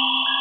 you